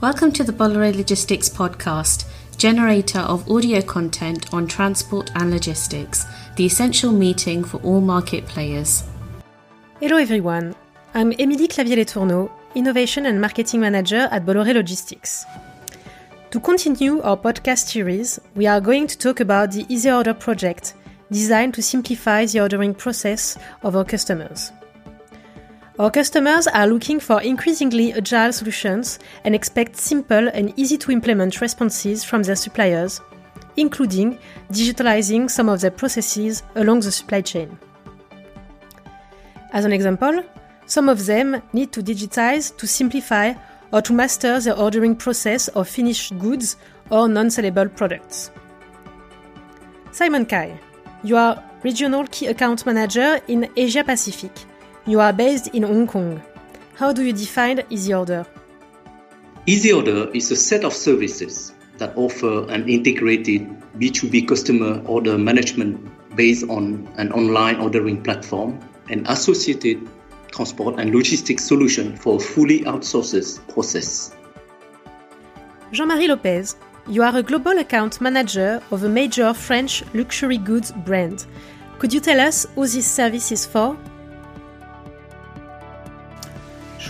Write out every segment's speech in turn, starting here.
Welcome to the Bolloré Logistics podcast, generator of audio content on transport and logistics, the essential meeting for all market players. Hello everyone, I'm Émilie Clavier-Letourneau, Innovation and Marketing Manager at Bolloré Logistics. To continue our podcast series, we are going to talk about the Easy Order project, designed to simplify the ordering process of our customers. Our customers are looking for increasingly agile solutions and expect simple and easy to implement responses from their suppliers, including digitalizing some of their processes along the supply chain. As an example, some of them need to digitize to simplify or to master the ordering process of finished goods or non sellable products. Simon Kai, you are Regional Key Account Manager in Asia Pacific. You are based in Hong Kong. How do you define Easy Order? Easy Order is a set of services that offer an integrated B2B customer order management based on an online ordering platform and associated transport and logistics solution for a fully outsourced process. Jean-Marie Lopez, you are a global account manager of a major French luxury goods brand. Could you tell us who this service is for?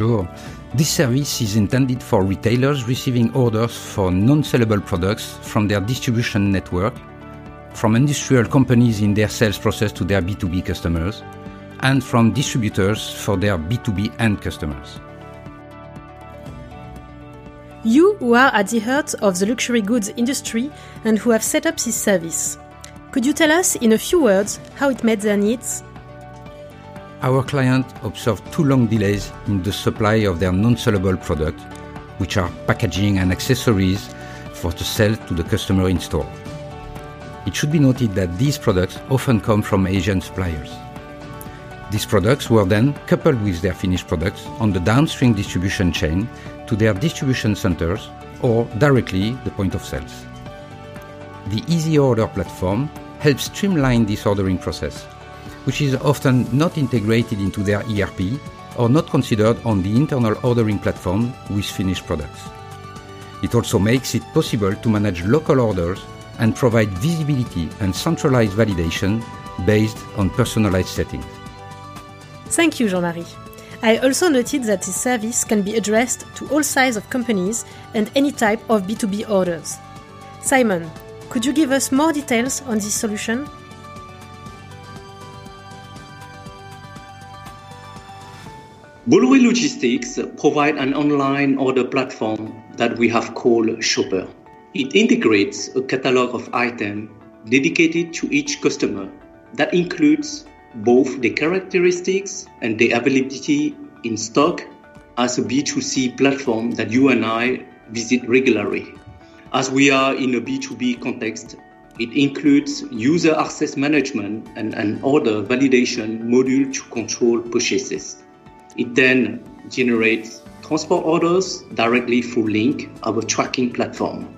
Sure. This service is intended for retailers receiving orders for non sellable products from their distribution network, from industrial companies in their sales process to their B2B customers, and from distributors for their B2B end customers. You who are at the heart of the luxury goods industry and who have set up this service. Could you tell us in a few words how it met their needs? Our client observed too long delays in the supply of their non-sellable products, which are packaging and accessories for the sale to the customer in store. It should be noted that these products often come from Asian suppliers. These products were then coupled with their finished products on the downstream distribution chain to their distribution centers or directly the point of sales. The Easy Order platform helps streamline this ordering process, which is often not integrated into their ERP or not considered on the internal ordering platform with finished products. It also makes it possible to manage local orders and provide visibility and centralized validation based on personalized settings. Thank you, Jean-Marie. I also noted that this service can be addressed to all sizes of companies and any type of B2B orders. Simon, could you give us more details on this solution? Bolloré Logistics provide an online order platform that we have called Shopper. It integrates a catalog of items dedicated to each customer that includes both the characteristics and the availability in stock as a B2C platform that you and I visit regularly. As we are in a B2B context, it includes user access management and an order validation module to control purchases. It then generates transport orders directly through Link, our tracking platform.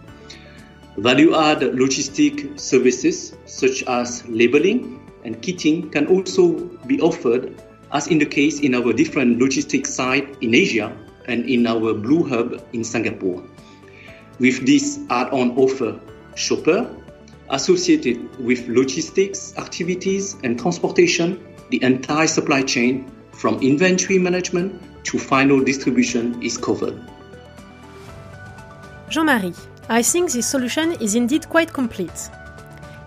Value add logistic services such as labeling, and kitting can also be offered, as in the case in our different logistics site in Asia and in our Blue Hub in Singapore. With this add-on offer, Shopper, associated with logistics activities and transportation, the entire supply chain from inventory management to final distribution is covered. Jean-Marie, I think this solution is indeed quite complete.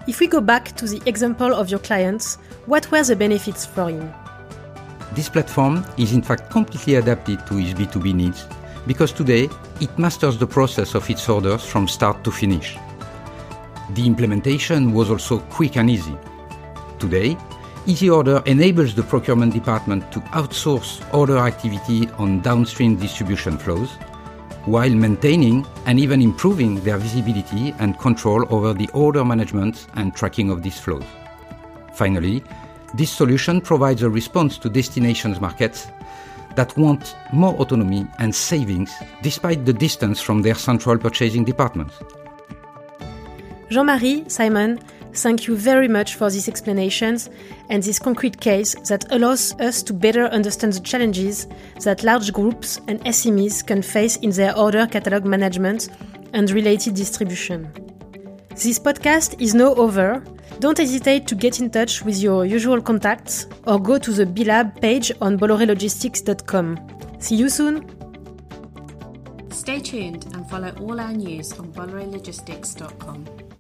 If we go back to the example of your clients, what were the benefits for him? This platform is in fact completely adapted to his B2B needs because today it masters the process of its orders from start to finish. The implementation was also quick and easy. Today, Easy Order enables the procurement department to outsource order activity on downstream distribution flows while maintaining and even improving their visibility and control over the order management and tracking of these flows. Finally, this solution provides a response to destinations markets that want more autonomy and savings despite the distance from their central purchasing departments. Jean-Marie, Simon, Thank you very much for these explanations and this concrete case that allows us to better understand the challenges that large groups and SMEs can face in their order catalog management and related distribution. This podcast is now over. Don't hesitate to get in touch with your usual contacts or go to the BLab page on bollorelogistics.com. See you soon! Stay tuned and follow all our news on bollorelogistics.com.